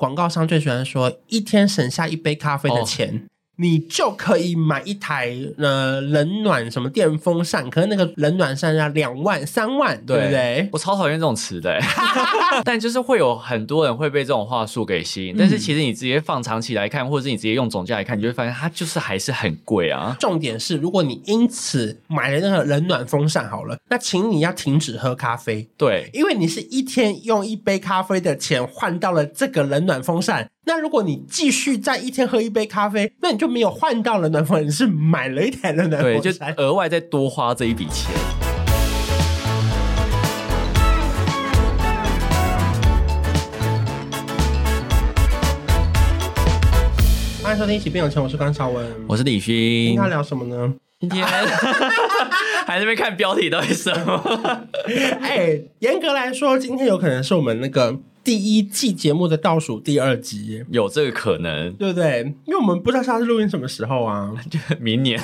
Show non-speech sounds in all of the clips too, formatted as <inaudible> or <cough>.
广告商最喜欢说，一天省下一杯咖啡的钱。你就可以买一台呃冷暖什么电风扇，可是那个冷暖扇要两万三万，对不对？我超讨厌这种词的，<laughs> 但就是会有很多人会被这种话术给吸引。但是其实你直接放长期来看，或者是你直接用总价来看，你就会发现它就是还是很贵啊。重点是，如果你因此买了那个冷暖风扇好了，那请你要停止喝咖啡，对，因为你是一天用一杯咖啡的钱换到了这个冷暖风扇。那如果你继续在一天喝一杯咖啡，那你就没有换到了暖风扇，你是买了一台冷暖风扇，对，就额外再多花这一笔钱。欢迎收听《一起变有钱》，我是关少文，我是李勋。今天要聊什么呢？今天 <laughs> 还在那边看标题到底什么？<laughs> 哎，严格来说，今天有可能是我们那个。第一季节目的倒数第二集，有这个可能，对不对？因为我们不知道下次录音什么时候啊，<laughs> 就明年，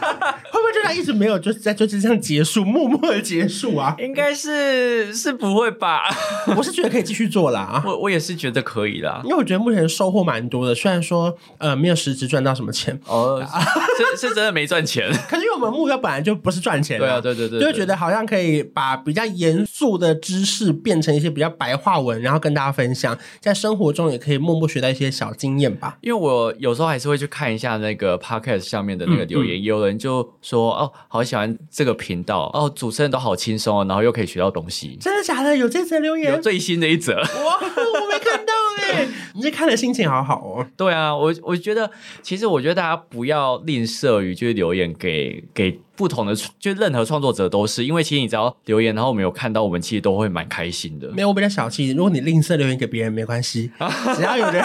<laughs> 会不会就他一直没有，就在就是这样结束，默默的结束啊？<laughs> 应该是是不会吧？<laughs> 我是觉得可以继续做啦，我我也是觉得可以啦，因为我觉得目前收获蛮多的，虽然说呃没有实质赚到什么钱。哦，<laughs> 是是真的没赚钱，可是因为我们目标本来就不是赚钱，对啊，对对对，就觉得好像可以把比较严肃的知识变成一些比较白话文，然后跟大家分享，在生活中也可以默默学到一些小经验吧。因为我有时候还是会去看一下那个 podcast 下面的那个留言，有人就说：“哦，好喜欢这个频道哦，主持人都好轻松哦，然后又可以学到东西。”真的假的？有这则留言？有最新的一则？哇，我没看到哎！<laughs> 你这看的心情好好哦。对啊，我我觉得，其实我觉得大家不要吝啬于就是留言给给。不同的就任何创作者都是，因为其实你只要留言，然后我们有看到，我们其实都会蛮开心的。没有，我比较小气。如果你吝啬留言给别人没关系，<laughs> 只要有人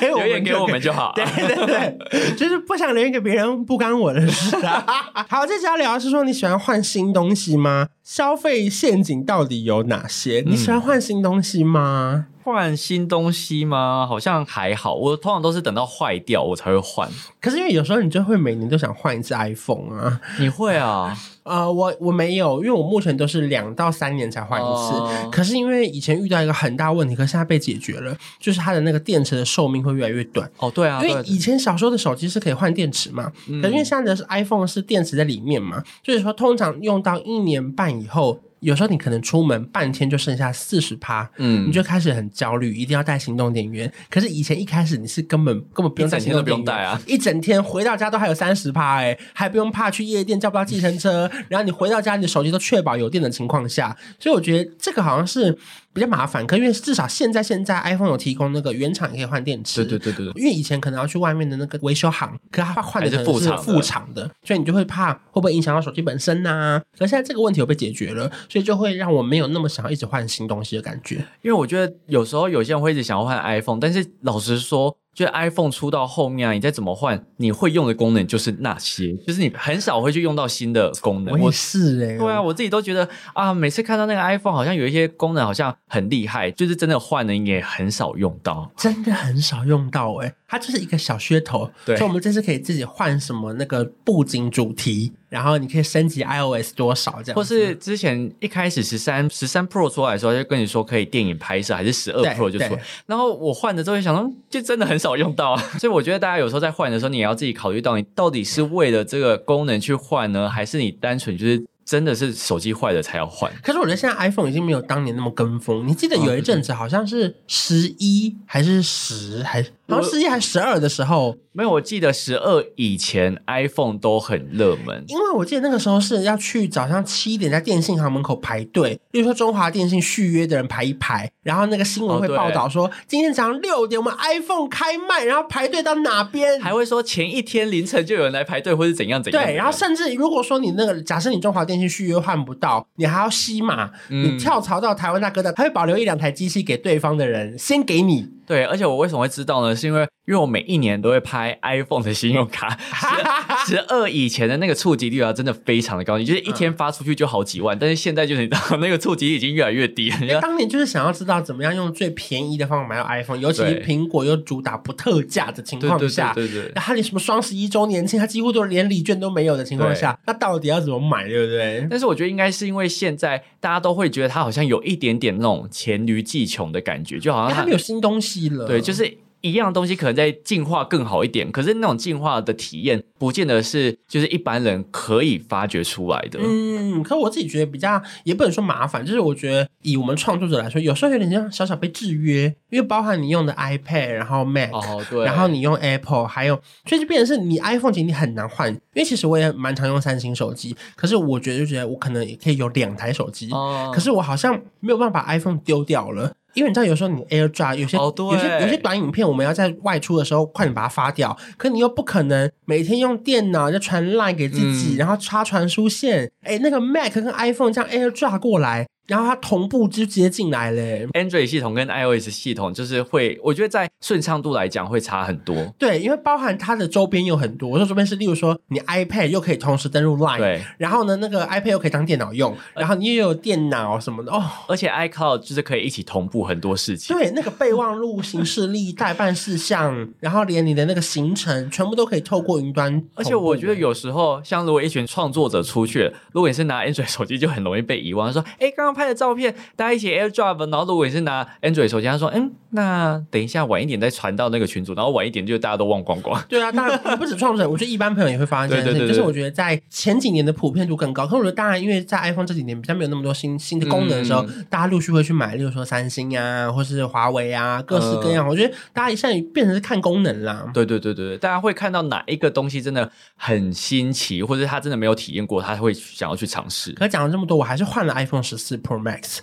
给留言给我们就好。对对对，<laughs> 就是不想留言给别人，不干我的事啊。<laughs> 好，这要聊是说你喜欢换新东西吗？消费陷阱到底有哪些？你喜欢换新东西吗？换新东西吗？好像还好，我通常都是等到坏掉我才会换。可是因为有时候你就会每年都想换一次 iPhone 啊，你会啊？<laughs> 呃，我我没有，因为我目前都是两到三年才换一次。可是因为以前遇到一个很大问题，可是现在被解决了，就是它的那个电池的寿命会越来越短。哦，对啊，因为以前小时候的手机是可以换电池嘛，可因为现在的是 iPhone 是电池在里面嘛，所以说通常用到一年半以后。有时候你可能出门半天就剩下四十趴，嗯，你就开始很焦虑，一定要带行动电源。可是以前一开始你是根本根本不用带行动电源啊，一整天回到家都还有三十趴，哎，还不用怕去夜店叫不到计程车，然后你回到家你的手机都确保有电的情况下，所以我觉得这个好像是。比较麻烦，可因为至少现在现在 iPhone 有提供那个原厂也可以换电池，对对对对。因为以前可能要去外面的那个维修行，可他换的是副厂的，所以你就会怕会不会影响到手机本身呐？可现在这个问题有被解决了，所以就会让我没有那么想要一直换新东西的感觉。因为我觉得有时候有些人会一直想要换 iPhone，但是老实说。就 iPhone 出到后面啊，你再怎么换，你会用的功能就是那些，就是你很少会去用到新的功能。我是哎，对啊，我自己都觉得啊，每次看到那个 iPhone 好像有一些功能好像很厉害，就是真的换了也很少用到，真的很少用到哎，它就是一个小噱头。对，所以我们这次可以自己换什么那个布景主题。然后你可以升级 iOS 多少这样，或是之前一开始十三十三 Pro 出来的时候，就跟你说可以电影拍摄，还是十二 Pro 就出来。然后我换了之后，想说就真的很少用到。啊，<laughs> 所以我觉得大家有时候在换的时候，你也要自己考虑到，你到底是为了这个功能去换呢，还是你单纯就是真的是手机坏了才要换？可是我觉得现在 iPhone 已经没有当年那么跟风。你记得有一阵子好像是十一还是十还？然后十一还十二的时候，没有，我记得十二以前 iPhone 都很热门，因为我记得那个时候是要去早上七点在电信行门口排队，比如说中华电信续约的人排一排，然后那个新闻会报道说今天早上六点我们 iPhone 开卖，然后排队到哪边，还会说前一天凌晨就有人来排队，或是怎样怎样。对，然后甚至如果说你那个假设你中华电信续约换不到，你还要吸码，你跳槽到台湾大哥大，他会保留一两台机器给对方的人先给你。对，而且我为什么会知道呢？是因为因为我每一年都会拍 iPhone 的信用卡，<laughs> 十二以前的那个触及率啊，真的非常的高，你就是一天发出去就好几万，但是现在就是你知道那个触及率已经越来越低。当年就是想要知道怎么样用最便宜的方法买到 iPhone，尤其是苹果又主打不特价的情况下，对对，然后你什么双十一周年庆，它几乎都连礼券都没有的情况下，那到底要怎么买，对不对？但是我觉得应该是因为现在大家都会觉得他好像有一点点那种黔驴技穷的感觉，就好像他没有新东西。了。对，就是。一样东西可能在进化更好一点，可是那种进化的体验不见得是就是一般人可以发掘出来的。嗯，可我自己觉得比较也不能说麻烦，就是我觉得以我们创作者来说，有时候有点像小小被制约，因为包含你用的 iPad，然后 Mac，哦对，然后你用 Apple，还有所以就变成是你 iPhone 其实你很难换，因为其实我也蛮常用三星手机，可是我觉得就觉得我可能也可以有两台手机，可是我好像没有办法把 iPhone 丢掉了。因为你知道，有时候你 AirDrop 有些有些有些短影片，我们要在外出的时候快点把它发掉，可你又不可能每天用电脑就传 Line 给自己，然后插传输线，哎，那个 Mac 跟 iPhone 这样 AirDrop 过来。然后它同步就直接进来嘞。Android 系统跟 iOS 系统就是会，我觉得在顺畅度来讲会差很多。对，因为包含它的周边有很多。我说周边是，例如说你 iPad 又可以同时登录 Line，对。然后呢，那个 iPad 又可以当电脑用，然后你又有电脑什么的哦。而且 iCloud 就是可以一起同步很多事情。对，那个备忘录、行事历、代办事项，然后连你的那个行程，全部都可以透过云端。而且我觉得有时候，像如果一群创作者出去，如果你是拿 Android 手机，就很容易被遗忘。说，哎，刚刚拍的照片。大家一起 AirDrop，然后如果是拿 Android 手机，他说：“嗯，那等一下晚一点再传到那个群组，然后晚一点就大家都忘光光。”对啊，当然不止创作者，我觉得一般朋友也会发生这件事情。就是我觉得在前几年的普遍度更高，可我觉得当然，因为在 iPhone 这几年比较没有那么多新新的功能的时候，大家陆续会去买，例如说三星啊，或是华为啊，各式各样。我觉得大家现在变成是看功能啦。对对对对对，大家会看到哪一个东西真的很新奇，或者他真的没有体验过，他会想要去尝试。可讲了这么多，我还是换了 iPhone 十四 Pro Max。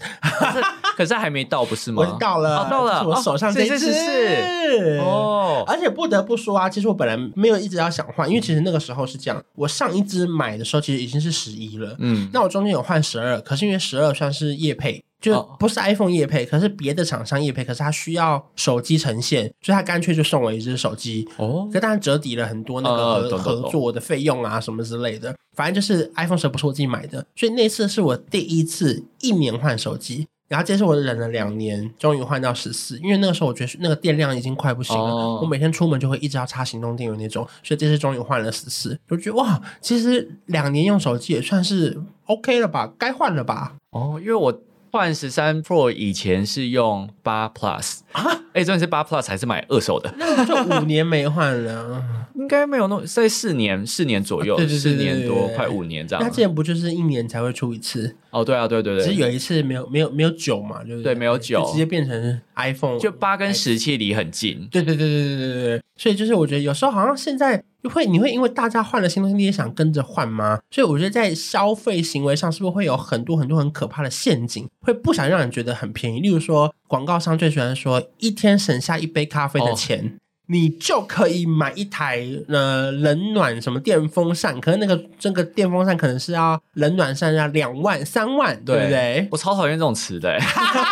可是还没到，不是吗？我到了，到了，我手上这只是哦。而且不得不说啊，其实我本来没有一直要想换，因为其实那个时候是这样，我上一支买的时候其实已经是十一了，嗯，那我中间有换十二，可是因为十二算是夜配，就不是 iPhone 夜配，可是别的厂商夜配，可是它需要手机呈现，所以他干脆就送我一只手机哦，可当然折抵了很多那个合作的费用啊什么之类的，反正就是 iPhone 十不是我自己买的，所以那次是我第一次一年换手机。然后这次我忍了两年，终于换到十四，因为那个时候我觉得那个电量已经快不行了，我每天出门就会一直要插行动电源那种，所以这次终于换了十四，就觉得哇，其实两年用手机也算是 OK 了吧，该换了吧？哦，因为我。换十三 Pro 以前是用八 Plus 啊，哎，真的是八 Plus 还是买二手的？那就五年没换了，应该没有那在四年四年左右，四年多快五年这样。那之前不就是一年才会出一次？哦，对啊，对对对，只是有一次没有没有没有九嘛，就是对，没有九，直接变成 iPhone，就八跟十七离很近。对对对对对对对，所以就是我觉得有时候好像现在。会你会因为大家换了新东西，你也想跟着换吗？所以我觉得在消费行为上，是不是会有很多很多很可怕的陷阱，会不想让人觉得很便宜？例如说，广告商最喜欢说一天省下一杯咖啡的钱。你就可以买一台呃冷暖什么电风扇，可是那个这个电风扇可能是要冷暖扇要两万三万，对不对？我超讨厌这种词的。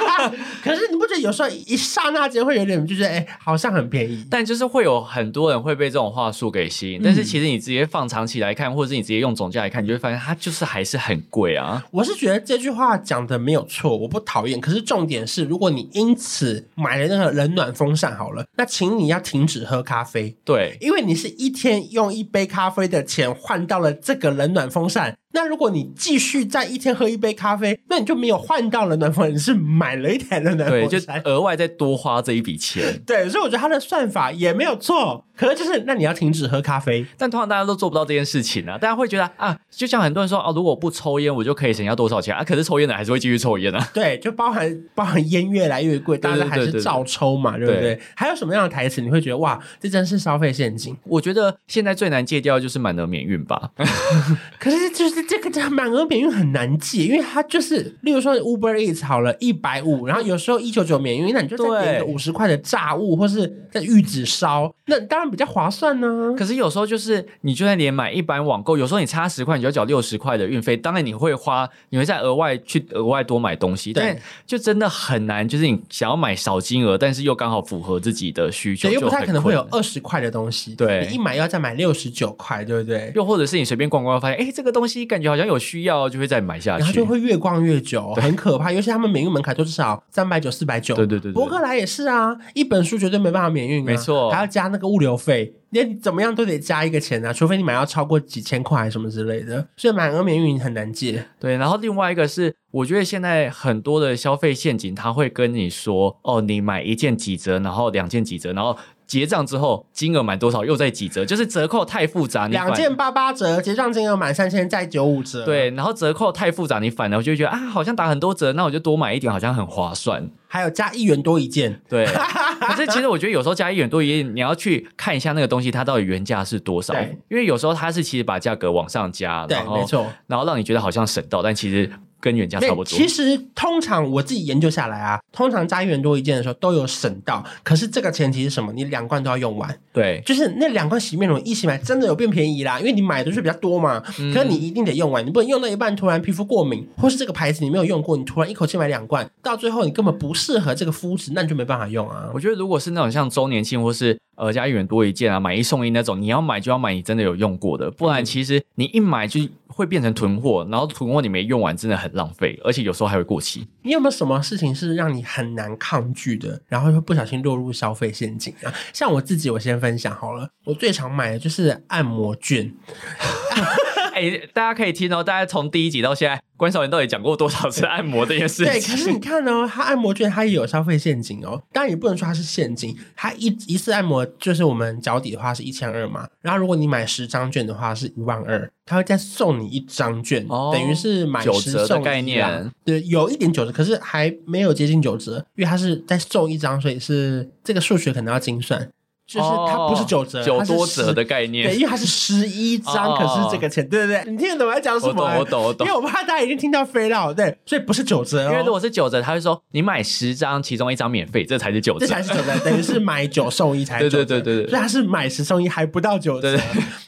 <laughs> 可是你不觉得有时候一刹那间会有点就是哎，好像很便宜，但就是会有很多人会被这种话术给吸引。但是其实你直接放长期来看，或者是你直接用总价来看，你就会发现它就是还是很贵啊。我是觉得这句话讲的没有错，我不讨厌。可是重点是，如果你因此买了那个冷暖风扇好了，那请你要停。只喝咖啡，对，因为你是一天用一杯咖啡的钱换到了这个冷暖风扇。那如果你继续在一天喝一杯咖啡，那你就没有换到了暖风扇，你是买了一台的暖风扇，就额外再多花这一笔钱。<laughs> 对，所以我觉得他的算法也没有错。可能就是，那你要停止喝咖啡，但通常大家都做不到这件事情啊。大家会觉得啊，就像很多人说哦，如果我不抽烟，我就可以省下多少钱啊？可是抽烟的还是会继续抽烟啊。对，就包含包含烟越来越贵，大家还是照抽嘛，对不对？还有什么样的台词你会觉得哇，这真是消费陷阱？我觉得现在最难戒掉就是满额免运吧。<laughs> <laughs> 可是就是这个这满额免运很难记，因为它就是，例如说 Uber Eats 好了一百五，然后有时候一九九免运，那你就再点个五十块的炸物，或是在玉子烧，那当然比较划算呢。可是有时候就是，你就算连买一般网购，有时候你差十块，你就要缴六十块的运费。当然你会花，你会再额外去额外多买东西，但就真的很难。就是你想要买少金额，但是又刚好符合自己的需求，又不太可能会有二十块的东西。对，你一买要再买六十九块，对不对？又或者是你随便逛逛，发现哎，这个东西感觉好像有需要，就会再买下去，然后就会越逛越久，很可怕。尤其他们免运门槛都至少三百九、四百九。对对对，博客来也是啊，一本书绝对没办法免运，没错，还要加那个物流费。你怎么样都得加一个钱啊，除非你买要超过几千块什么之类的，所以买额免运很难借。对，然后另外一个是，我觉得现在很多的消费陷阱，他会跟你说，哦，你买一件几折，然后两件几折，然后。结账之后金额满多少又在几折，就是折扣太复杂。两件八八折，结账金额满三千再九五折。对，然后折扣太复杂，你反而就觉得啊，好像打很多折，那我就多买一点，好像很划算。还有加一元多一件，对。<laughs> 可是其实我觉得有时候加一元多一件，你要去看一下那个东西它到底原价是多少。因为有时候它是其实把价格往上加，对，没错，然后让你觉得好像省到，但其实。跟原价差不多。其实通常我自己研究下来啊，通常加一元多一件的时候都有省到。可是这个前提是什么？你两罐都要用完。对，就是那两罐洗面乳一起买，真的有变便宜啦。因为你买的是比较多嘛，可是你一定得用完，你不能用到一半突然皮肤过敏，或是这个牌子你没有用过，你突然一口气买两罐，到最后你根本不适合这个肤质，那你就没办法用啊。我觉得如果是那种像周年庆或是呃加一元多一件啊，买一送一那种，你要买就要买你真的有用过的，不然其实你一买就。会变成囤货，然后囤货你没用完，真的很浪费，而且有时候还会过期。你有没有什么事情是让你很难抗拒的，然后又不小心落入消费陷阱啊？像我自己，我先分享好了，我最常买的就是按摩券。<laughs> 哎，大家可以听哦，大家从第一集到现在。关少文到底讲过多少次按摩这件事情？对，可是你看哦，他按摩券他也有消费陷阱哦。当然也不能说它是陷阱，他一一次按摩就是我们脚底的话是一千二嘛，然后如果你买十张券的话是一万二，他会再送你一张券，等于是买十送概念。对，有一点九折，可是还没有接近九折，因为他是再送一张，所以是这个数学可能要精算。就是它不是九折，九多折的概念，对，因为它是十一张，可是这个钱，对对对，你听得懂我在讲什么？我懂，我懂，我懂。因为我怕大家已经听到飞了，对，所以不是九折。因为如果是九折，他会说你买十张，其中一张免费，这才是九折，这才是九折，<laughs> 等于是买九送一才对对对对对。所以它是买十送一，还不到九折。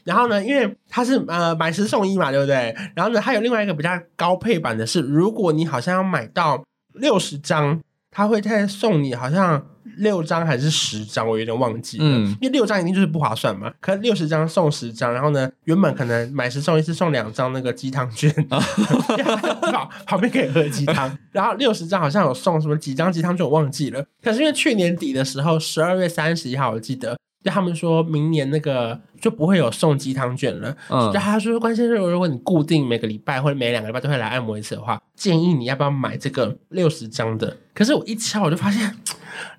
然后呢，因为它是呃买十送一嘛，对不对？然后呢，还有另外一个比较高配版的是，如果你好像要买到六十张，他会再送你好像。六张还是十张，我有点忘记了。嗯，因为六张一定就是不划算嘛。可六十张送十张，然后呢，原本可能买十送一，是送两张那个鸡汤券，<laughs> 好，旁边可以喝鸡汤。然后六十张好像有送什么几张鸡汤券，我忘记了。可是因为去年底的时候，十二月三十一号，我记得。就他们说明年那个就不会有送鸡汤卷了。嗯，就他说关键是如果你固定每个礼拜或者每两个礼拜都会来按摩一次的话，建议你要不要买这个六十张的？可是我一敲我就发现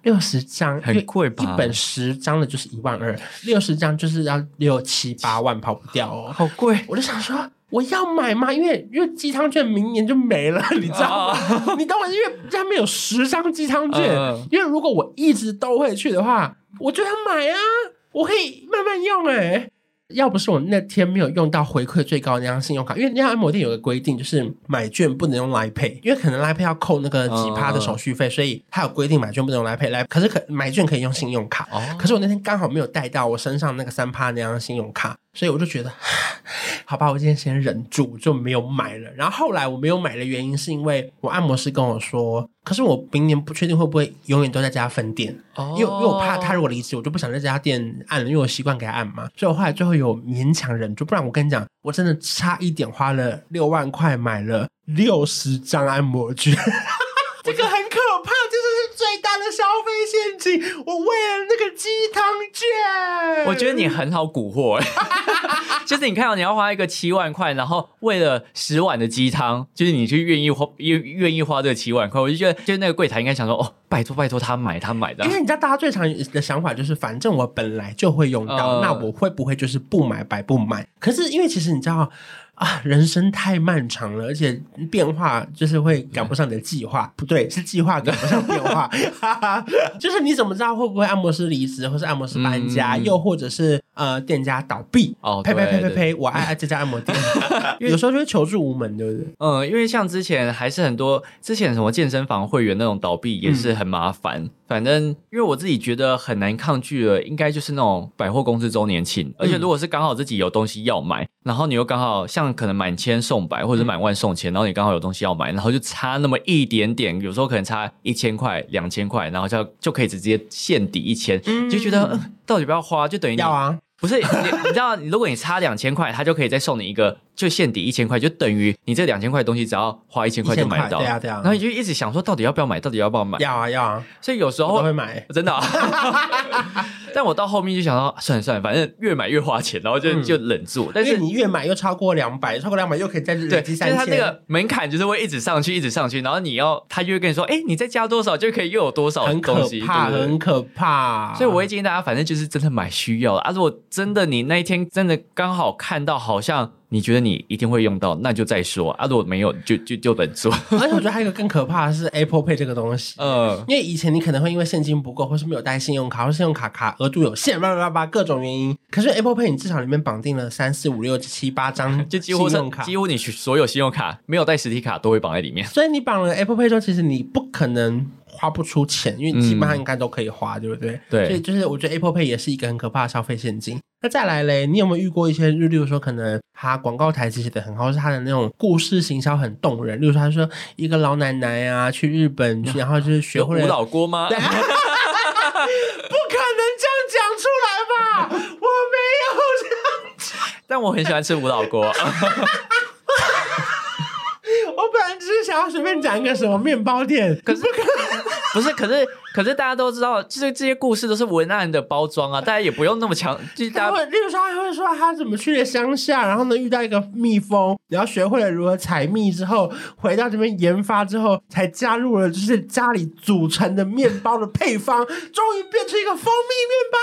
六十张很贵吧？一本十张的就是一万二，六十张就是要六七八万跑不掉哦，好贵！我就想说我要买吗？因为因为鸡汤券明年就没了，<laughs> 你知道吗？你懂我？因为他们有十张鸡汤券，因为如果我一直都会去的话。我就要买啊！我可以慢慢用哎。要不是我那天没有用到回馈最高的那张信用卡，因为那家按摩店有个规定，就是买券不能用来配，因为可能来配要扣那个几趴的手续费，所以他有规定买券不能用来配来。可是可买券可以用信用卡，可是我那天刚好没有带到我身上那个三趴那张信用卡。所以我就觉得，<sighs> 好吧，我今天先忍住，就没有买了。然后后来我没有买的原因，是因为我按摩师跟我说，可是我明年不确定会不会永远都在这家分店，哦因为因为我怕他如果离职，我就不想在这家店按了，因为我习惯给他按嘛。所以我后来最后有勉强忍住，不然我跟你讲，我真的差一点花了六万块买了六十张按摩券，<laughs> 这个我为了那个鸡汤券，我觉得你很好蛊惑，<laughs> 就是你看到你要花一个七万块，然后为了十碗的鸡汤，就是你去愿意花愿愿意花这七万块，我就觉得，就是那个柜台应该想说，哦，拜托拜托他买他买的，因为你知道大家最常的想法就是，反正我本来就会用到，那我会不会就是不买白不买？可是因为其实你知道。啊，人生太漫长了，而且变化就是会赶不上你的计划，不对，是计划 <laughs> 赶不上变化。<laughs> 就是你怎么知道会不会按摩师离职，或是按摩师搬家，又或者是呃店家倒闭？哦，呸呸呸呸呸！我爱爱这家按摩店，<laughs> 有时候就会求助无门，对不对？嗯，因为像之前还是很多之前什么健身房会员那种倒闭也是很麻烦。反正因为我自己觉得很难抗拒的，应该就是那种百货公司周年庆，而且如果是刚好自己有东西要买，然后你又刚好像可能满千送百或者满万送千，然后你刚好有东西要买，然后就差那么一点点，有时候可能差一千块、两千块，然后就就可以直接现抵一千，就觉得到底不要花，就等于要啊。不是你，你知道，如果你差两千块，他就可以再送你一个，就现抵一千块，就等于你这两千块东西只要花一千块就买到。对啊，对啊。然后你就一直想说，到底要不要买？到底要不要买？要啊，要啊。所以有时候会买，<laughs> 真的。<laughs> 但我到后面就想到，算了算了，反正越买越花钱，然后就就忍住。但是你越买又超过两百，超过两百又可以再累积三千。它那个门槛就是会一直上去，一直上去，然后你要他就会跟你说，哎，你再加多少就可以又有多少东西，怕很可怕。所以我会建议大家，反正就是真的买需要的啊。如果真的你那一天真的刚好看到，好像。你觉得你一定会用到，那就再说啊！如果没有，就就就等做。<laughs> 而且我觉得还有一个更可怕的是 Apple Pay 这个东西，嗯，因为以前你可能会因为现金不够，或是没有带信用卡，或信用卡卡额度有限，叭叭叭叭各种原因。可是 Apple Pay 你至少里面绑定了三四五六七八张，就几乎信用卡，几乎你所有信用卡没有带实体卡都会绑在里面。所以你绑了 Apple Pay 之后，其实你不可能。花不出钱，因为基本上应该都可以花，对不对？对，所以就是我觉得 Apple Pay 也是一个很可怕的消费陷阱。那再来嘞，你有没有遇过一些，就例如说，可能他广告台词写的很好，是他的那种故事行销很动人。例如说，他说一个老奶奶啊，去日本，然后就是 <laughs> 学会了舞蹈锅吗？<laughs> 不可能这样讲出来吧？我没有这样讲，<laughs> 但我很喜欢吃舞蹈锅。我本来只是想要随便讲一个什么面包店，可是不是，可是可是大家都知道，就是这些故事都是文案的包装啊，大家也不用那么强。就是大家，例如说，他会说他怎么去了乡下，然后呢遇到一个蜜蜂，然后学会了如何采蜜之后，回到这边研发之后，才加入了就是家里组成的面包的配方，终于变成一个蜂蜜面包。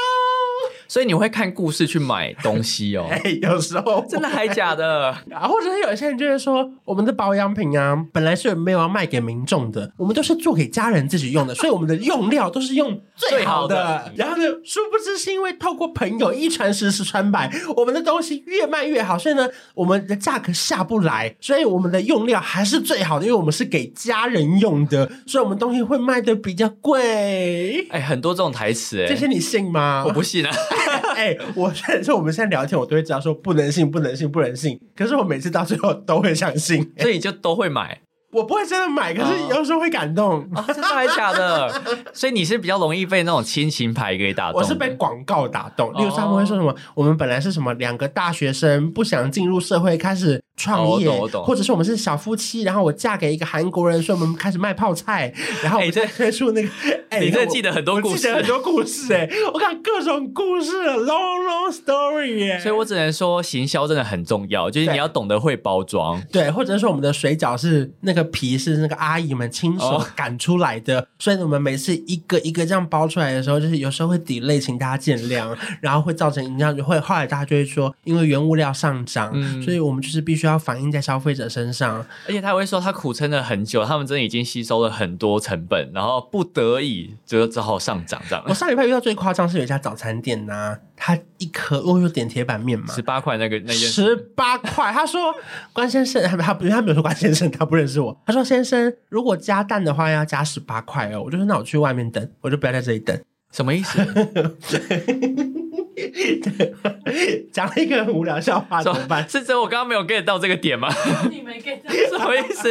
所以你会看故事去买东西哦？<laughs> 哎，有时候真的还假的？<laughs> 啊，或者是有一些人就会说，我们的保养品啊，本来是没有要卖给民众的，我们都是做给家人自己用的，所以我们的用料都是用最好的。然后呢，殊不知是因为透过朋友一传十，十传百，我们的东西越卖越好，所以呢，我们的价格下不来，所以我们的用料还是最好的，因为我们是给家人用的，所以我们东西会卖的比较贵。哎，很多这种台词，哎，这些你信吗？我不信啊。<laughs> 哎，我现在说我们现在聊天，我都会知道说不能信，不能信，不能信。可是我每次到最后都会相信，所以你就都会买。我不会真的买，可是有时候会感动。真的还是假的？<laughs> 所以你是比较容易被那种亲情牌给打动。我是被广告打动。例如他们会说什么？我们本来是什么两个大学生不想进入社会，开始。创业，或者是我们是小夫妻，然后我嫁给一个韩国人，所以我们开始卖泡菜，然后我在推出那个。<laughs> 哎，你这记得很多故事，很多故事哎，<laughs> 我看各种故事，long long story 哎。所以我只能说，行销真的很重要，就是你要懂得会包装。对，或者说我们的水饺是那个皮是那个阿姨们亲手擀出来的，所以我们每次一个一个这样包出来的时候，就是有时候会 delay，，请大家见谅，然后会造成影响，就会后来大家就会说，因为原物料上涨，所以我们就是必须。要反映在消费者身上，而且他会说他苦撑了很久，他们真的已经吸收了很多成本，然后不得已就只好上涨这样。我上礼拜遇到最夸张是有一家早餐店呐，他一颗我有点铁板面嘛，十八块那个那件十八块，他说关先生，他他不他没有说关先生，他不认识我，他说先生如果加蛋的话要加十八块哦，我就说那我去外面等，我就不要在这里等，什么意思？<laughs> <laughs> 讲了一个很无聊笑话怎么办？是真我刚刚没有 get 到这个点吗？你没 get 到什么意思？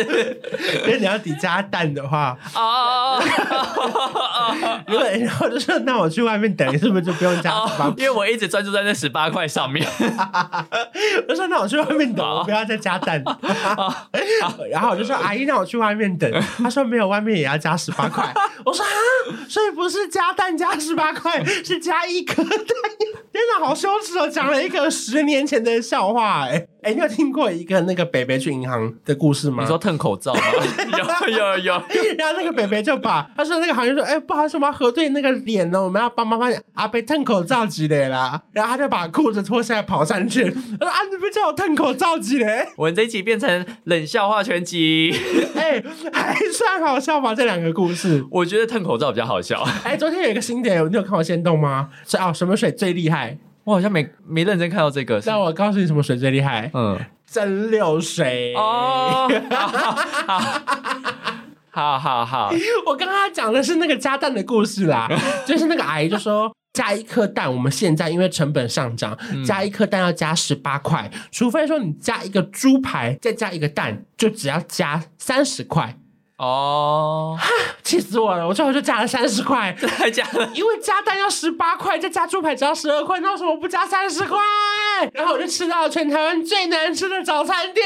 因为你要底加蛋的话，哦，如果然后就说那我去外面等，是不是就不用加十八？因为我一直专注在那十八块上面。<laughs> 我说那我去外面等，我不要再加蛋。然后我就说阿姨，那我去外面等。他说没有，外面也要加十八块。我说啊，所以不是加蛋加十八块，是加一颗蛋。天哪，好羞耻哦！讲了一个十年前的笑话，哎哎，你有听过一个那个北北去银行的故事吗？你说吞口罩吗？有 <laughs> 有有。<laughs> 然后那个北北就把他说那个行员说，哎，不好意思，我们要核对那个脸呢，我们要帮妈妈阿北吞口罩之类啦。然后他就把裤子脱下来跑上去，说啊，你不叫我吞口罩之类。<laughs> 我们这一集变成冷笑话全集，哎，还算好笑吧？这两个故事，我觉得吞口罩比较好笑。哎，昨天有一个新点，你有看我先动吗？是啊，什么水最厉害？我好像没没认真看到这个。那我告诉你，什么水最厉害？嗯，蒸馏水。哦，好好好。我刚刚讲的是那个加蛋的故事啦，<laughs> 就是那个阿姨就说，加一颗蛋，我们现在因为成本上涨，加一颗蛋要加十八块，除非说你加一个猪排，再加一个蛋，就只要加三十块。哦，<laughs> 气死我了！我最后就加了三十块，<laughs> 太加了，<laughs> 因为加蛋要十八块，再加猪排只要十二块，那为什么不加三十块？然后我就吃到了全台湾最难吃的早餐店。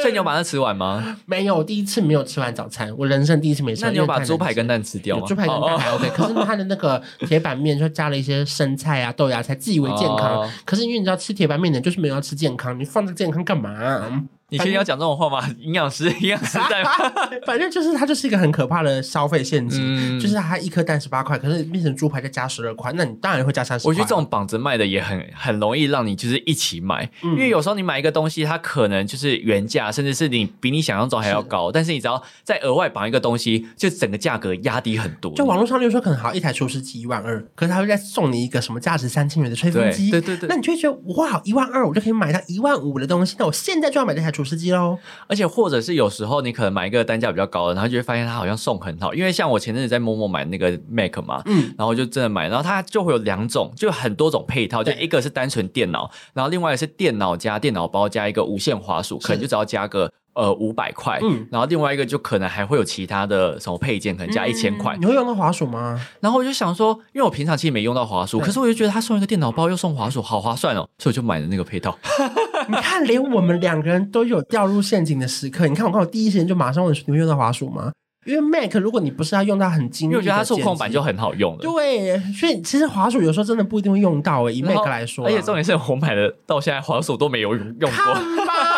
所以你有把它吃完吗？没有，第一次没有吃完早餐，我人生第一次没吃。那你有把猪排跟蛋吃掉吗？猪排跟蛋还 OK，可是它的那个铁板面就加了一些生菜啊、豆芽菜，自以为健康。可是因为你知道吃铁板面的，就是没有要吃健康，你放这健康干嘛？你确定要讲这种话吗？<laughs> 营养师，<laughs> 营养师在吗？<laughs> 反正就是它就是一个很可怕的消费陷阱，就是它一颗蛋十八块，可是变成猪排再加十二块，那你当然会加三十。我觉得这种绑着卖的也很很容易让你就是一起买，因为有时候你买一个东西，它可能就是原价，甚至是你比你想象中还要高，但是你只要再额外绑一个东西，就整个价格压低很多。就网络上就说可能好一台厨师机一万二，可是他会再送你一个什么价值三千元的吹风机，对对对，那你就会觉得哇，一万二我就可以买到一万五的东西，那我现在就要买这台厨师机喽。而且，或者是有时候你可能买一个单价比较高的，然后就会发现它好像送很好。因为像我前阵子在某某买那个 Mac 嘛，嗯，然后就真的买，然后它就会有两种，就很多种配套，就一个是单纯电脑，然后另外是电脑加电脑包加一个无线滑鼠，可能就只要加个。呃，五百块，嗯，然后另外一个就可能还会有其他的什么配件，可能加一千块。你会用到滑鼠吗？然后我就想说，因为我平常其实没用到滑鼠，可是我就觉得他送一个电脑包又送滑鼠，好划算哦，所以我就买了那个配套。<laughs> <laughs> 你看，连我们两个人都有掉入陷阱的时刻。你看，我看我第一时间就马上问你会用到滑鼠吗？因为 Mac 如果你不是要用到很精，因为我觉得它触控板就很好用了。对，所以其实滑鼠有时候真的不一定会用到诶。以 Mac 来说，而且重点是我买的到现在滑鼠都没有用用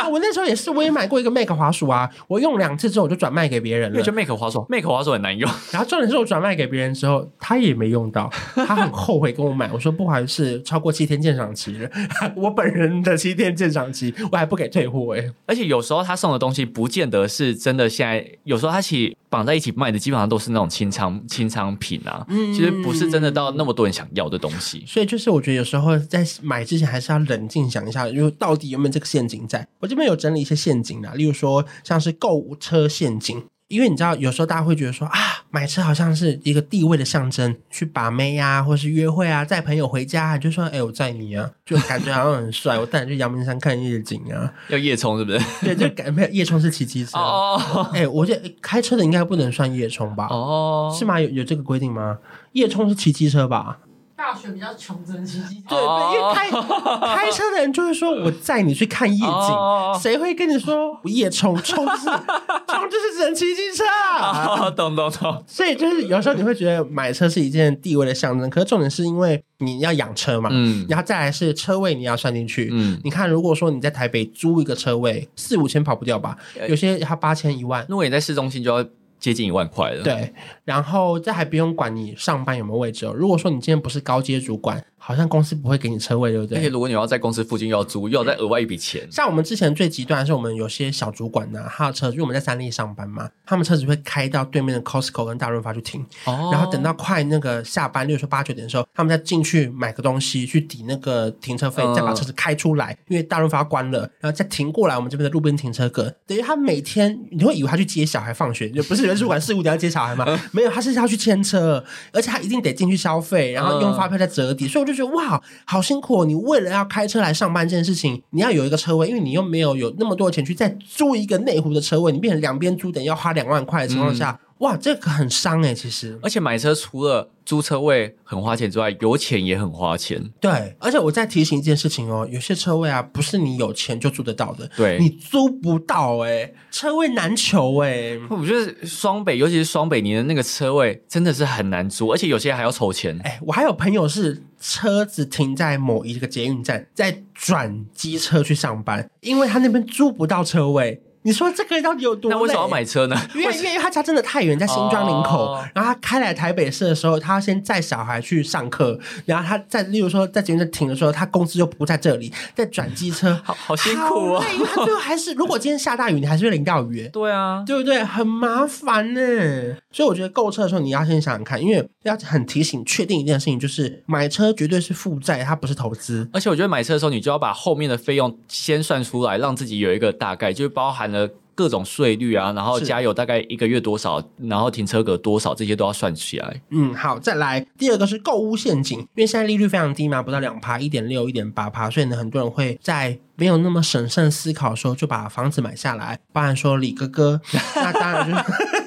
过。我那时候也是，我也买过一个 Mac 滑鼠啊，我用两次之后我就转卖给别人了。就 Mac 滑鼠，Mac 滑鼠很难用。<laughs> 然后重点是我转卖给别人之后，他也没用到，<laughs> 他很后悔跟我买。我说不好意思，超过七天鉴赏期了，<laughs> 我本人的七天鉴赏期，我还不给退货哎。而且有时候他送的东西不见得是真的，现在有时候他其绑在一起卖的基本上都是那种清仓清仓品啊，其实不是真的到那么多人想要的东西。所以就是我觉得有时候在买之前还是要冷静想一下，因为到底有没有这个陷阱在。我这边有整理一些陷阱的，例如说像是购物车陷阱。因为你知道，有时候大家会觉得说啊，买车好像是一个地位的象征，去把妹呀，或是约会啊，载朋友回家，就说哎，我载你啊，就感觉好像很帅，<laughs> 我带你去阳明山看夜景啊。要夜冲是不是？对，就感觉夜冲是骑机车哦。哎，我觉得开车的应该不能算夜冲吧？哦，是吗？有有这个规定吗？夜冲是骑机车吧？大学比较穷，只能骑机车。对对，因为开开车的人就会说：“我载你去看夜景。”谁会跟你说夜冲冲是 <laughs> 冲就是只能骑机车啊？懂懂懂。所以就是有时候你会觉得买车是一件地位的象征，可是重点是因为你要养车嘛，嗯，然后再来是车位你要算进去，嗯，你看如果说你在台北租一个车位四五千跑不掉吧，有些要八千一万，如果你在市中心就要。接近一万块了，对，然后这还不用管你上班有没有位置哦。如果说你今天不是高阶主管。好像公司不会给你车位，对不对？而且如果你要在公司附近要租，又要再额外一笔钱。像我们之前最极端的是，我们有些小主管呢，他的车，因为我们在三立上班嘛，他们车子会开到对面的 Costco 跟大润发去停，哦然后等到快那个下班，例如说八九点的时候，他们再进去买个东西去抵那个停车费，再把车子开出来，因为大润发关了，然后再停过来我们这边的路边停车格。等于他每天你会以为他去接小孩放学，就不是原主管事务点要接小孩吗？没有，他是要去牵车，而且他一定得进去消费，然后用发票再折抵，所以我就觉得哇。好辛苦！哦你为了要开车来上班这件事情，你要有一个车位，因为你又没有有那么多钱去再租一个内湖的车位，你变成两边租，等要花两万块的情况下。哇，这个很伤哎，其实，而且买车除了租车位很花钱之外，油钱也很花钱。对，而且我再提醒一件事情哦，有些车位啊，不是你有钱就租得到的，对，你租不到哎，车位难求哎。我觉得双北，尤其是双北，你的那个车位真的是很难租，而且有些还要筹钱。哎，我还有朋友是车子停在某一个捷运站，在转机车去上班，因为他那边租不到车位。你说这个到底有多？那为什么要买车呢？因为因为他家真的太远，在新庄林口，然后他开来台北市的时候，他要先载小孩去上课，然后他在例如说在捷运站停的时候，他公司就不在这里，在转机车，<laughs> 好好辛苦啊！他最后还是，<laughs> 如果今天下大雨，你还是会淋到雨。对啊，对不对？很麻烦呢。所以我觉得购车的时候，你要先想想看，因为要很提醒、确定一件事情，就是买车绝对是负债，它不是投资。而且我觉得买车的时候，你就要把后面的费用先算出来，让自己有一个大概，就是包含了。各种税率啊，然后加油大概一个月多少，然后停车格多少，这些都要算起来。嗯，好，再来第二个是购物陷阱，因为现在利率非常低嘛，不到两趴，一点六、一点八趴，所以呢，很多人会在没有那么审慎思考的时候就把房子买下来。包含说李哥哥，<laughs> 那当然就是。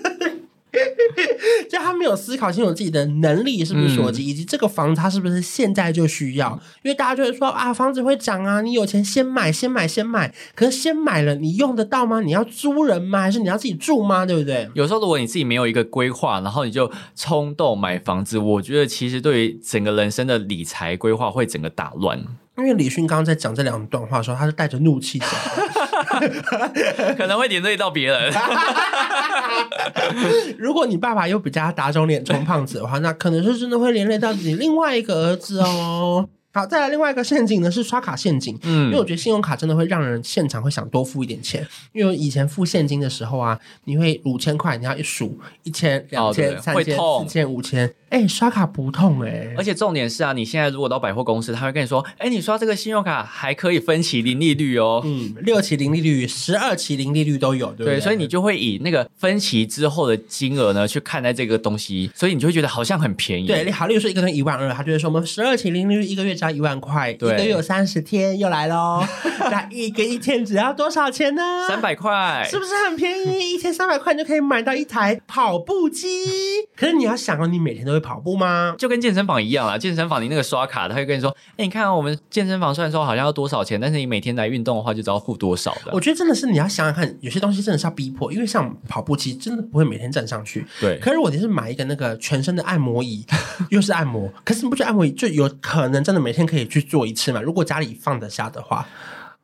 <laughs> 就他没有思考清楚自己的能力是不是所及，以及这个房子他是不是现在就需要？因为大家就会说啊，房子会涨啊，你有钱先买，先买，先买。可是先买了，你用得到吗？你要租人吗？还是你要自己住吗？对不对？有时候如果你自己没有一个规划，然后你就冲动买房子，我觉得其实对于整个人生的理财规划会整个打乱。因为李迅刚刚在讲这两段话的时候，他是带着怒气讲，<laughs> 可能会连累到别人。<laughs> 如果你爸爸又比较打肿脸充胖子的话，那可能是真的会连累到你另外一个儿子哦。<laughs> 好，再来另外一个陷阱呢，是刷卡陷阱。嗯，因为我觉得信用卡真的会让人现场会想多付一点钱。因为以前付现金的时候啊，你会五千块，你要一数一千、两千、三千、四千、五千。哎，刷卡不痛哎，而且重点是啊，你现在如果到百货公司，他会跟你说，哎，你刷这个信用卡还可以分期零利率哦，嗯，六期零利率、十二期零利率都有，对不对？所以你就会以那个分期之后的金额呢去看待这个东西，所以你就会觉得好像很便宜。对，你好，例如说一个人一万二，他就会说我们十二期零利率一个月只要一万块，一个月有三十天，又来喽，<laughs> 那一个一天只要多少钱呢？三百块，是不是很便宜？一天三百块你就可以买到一台跑步机。可是你要想哦，你每天都会跑步吗？就跟健身房一样啊！健身房你那个刷卡，他会跟你说：“哎，你看我们健身房虽然说好像要多少钱，但是你每天来运动的话，就知道付多少的。”我觉得真的是你要想想看，有些东西真的是要逼迫，因为像跑步机真的不会每天站上去。对。可是如果你是买一个那个全身的按摩椅，<laughs> 又是按摩，可是你不觉得按摩椅就有可能真的每天可以去做一次嘛？如果家里放得下的话。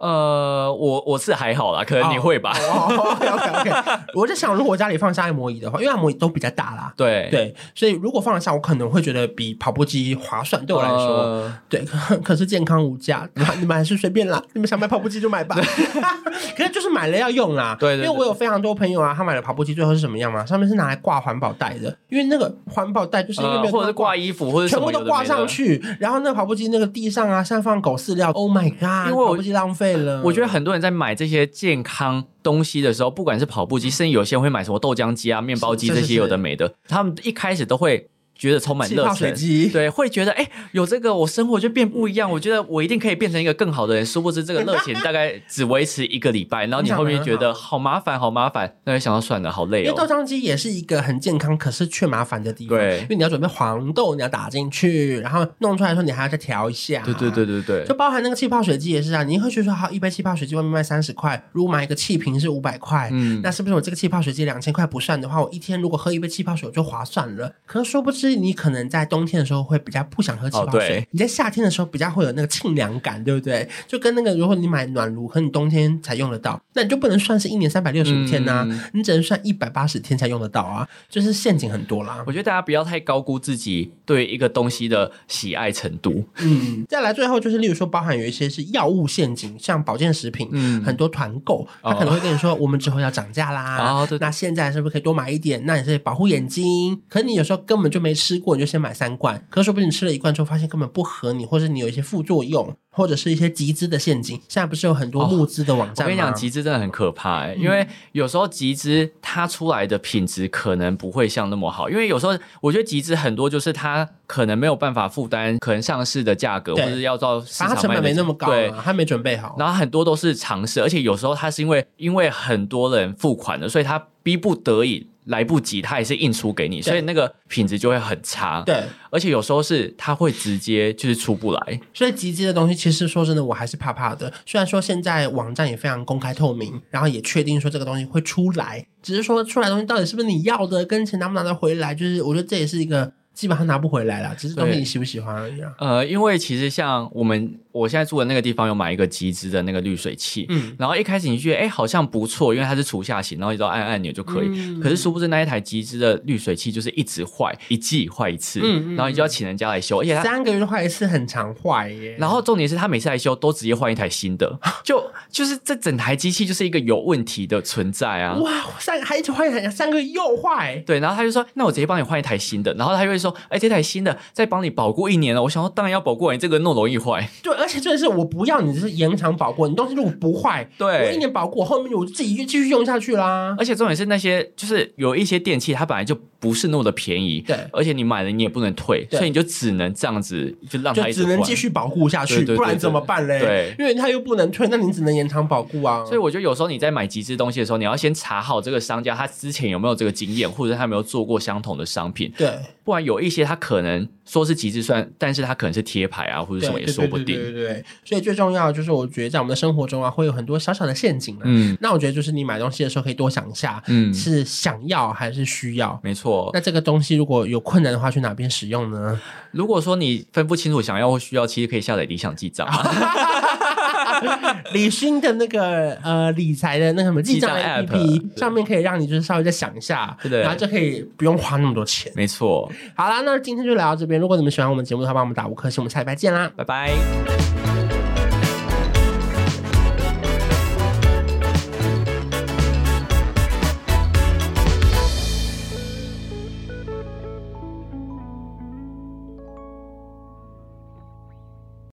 呃，我我是还好啦，可能你会吧。OK OK，<laughs> 我在想，如果家里放下按摩椅的话，因为按摩椅都比较大啦。对对，所以如果放得下，我可能会觉得比跑步机划算。对我来说，对，可是健康无价，你们还是随便啦。<laughs> 你们想买跑步机就买吧。<laughs> 可是就是买了要用啦。对，因为我有非常多朋友啊，他买了跑步机，最后是什么样嘛？上面是拿来挂环保袋的，因为那个环保袋就是因为或者是挂衣服或者全部都挂上去，然后那个跑步机那个地上啊，像放狗饲料。Oh my god！因为跑步机浪费。我觉得很多人在买这些健康东西的时候，不管是跑步机，甚至有些人会买什么豆浆机啊、面包机这些有的没的，他们一开始都会。觉得充满热忱，对，会觉得哎，有这个我生活就变不一样。我觉得我一定可以变成一个更好的人。殊不知这个热情大概只维持一个礼拜，<laughs> 然后你后面觉得好麻烦，好麻烦，那就想到算了，好累哦。因为豆浆机也是一个很健康，可是却麻烦的地方。对，因为你要准备黄豆，你要打进去，然后弄出来的时候你还要再调一下。对对对对对，就包含那个气泡水机也是啊。你会觉得说，好，一杯气泡水机外面卖三十块，如果买一个气瓶是五百块，嗯，那是不是我这个气泡水机两千块不算的话，我一天如果喝一杯气泡水就划算了？可是殊不知你可能在冬天的时候会比较不想喝气泡水，你在夏天的时候比较会有那个清凉感，对不对？就跟那个如果你买暖炉，可你冬天才用得到，那你就不能算是一年三百六十五天呐，你只能算一百八十天才用得到啊，就是陷阱很多啦。我觉得大家不要太高估自己对一个东西的喜爱程度。嗯，再来最后就是，例如说包含有一些是药物陷阱，像保健食品，嗯，很多团购，他可能会跟你说我们之后要涨价啦，那现在是不是可以多买一点？那也是保护眼睛，可是你有时候根本就没吃过，你就先买。三罐，可是说不定你吃了一罐之后，发现根本不合你，或者你有一些副作用，或者是一些集资的陷阱。现在不是有很多募资的网站我跟你讲，集资真的很可怕，因为有时候集资它出来的品质可能不会像那么好。因为有时候我觉得集资很多就是它可能没有办法负担可能上市的价格，或者要到市场成本没那么高，对，他没准备好。然后很多都是尝试，而且有时候它是因为因为很多人付款了，所以他逼不得已。来不及，他也是印出给你，所以那个品质就会很差。对，而且有时候是他会直接就是出不来。所以集资的东西，其实说真的，我还是怕怕的。虽然说现在网站也非常公开透明，然后也确定说这个东西会出来，只是说出来东西到底是不是你要的，跟钱拿不拿得回来，就是我觉得这也是一个基本上拿不回来了，只是东西你喜不喜欢而已。啊呃，因为其实像我们。我现在住的那个地方有买一个集资的那个滤水器，嗯，然后一开始你觉得哎好像不错，因为它是厨下型，然后你只要按按钮就可以。可是殊不知那一台集资的滤水器就是一直坏，一季坏一次，然后你就要请人家来修，而且三个月坏一次很常坏耶。然后重点是他每次来修都直接换一台新的，<laughs> 就就是这整台机器就是一个有问题的存在啊！哇，三还一直换一台，三个月又坏。对，然后他就说那我直接帮你换一台新的，然后他就会说哎这台新的再帮你保过一年了。我想说当然要保过，你这个那么容易坏。对。而且真的是我不要你，就是延长保护，你东西如果不坏，对，我一年保固，后面我自己继续用下去啦。而且重点是那些就是有一些电器，它本来就不是那么的便宜，对，而且你买了你也不能退，所以你就只能这样子，就让它只能继续保护下去，不然怎么办嘞？对，因为它又不能退，那你只能延长保护啊。所以我觉得有时候你在买极致东西的时候，你要先查好这个商家他之前有没有这个经验，或者他有没有做过相同的商品。对，不然有一些他可能说是极致算，但是他可能是贴牌啊，或者什么也说不定。对。所以最重要就是，我觉得在我们的生活中啊，会有很多小小的陷阱。嗯，那我觉得就是你买东西的时候可以多想一下，嗯，是想要还是需要？没错。那这个东西如果有困难的话，去哪边使用呢？如果说你分不清楚想要或需要，其实可以下载理想记账。<laughs> <laughs> 李勋的那个呃理财的那什么记账 APP 上面可以让你就是稍微再想一下，对然后就可以不用花那么多钱。没错。好啦，那今天就聊到这边。如果你们喜欢我们节目的话，帮我们打五颗星。我们下礼拜见啦，拜拜。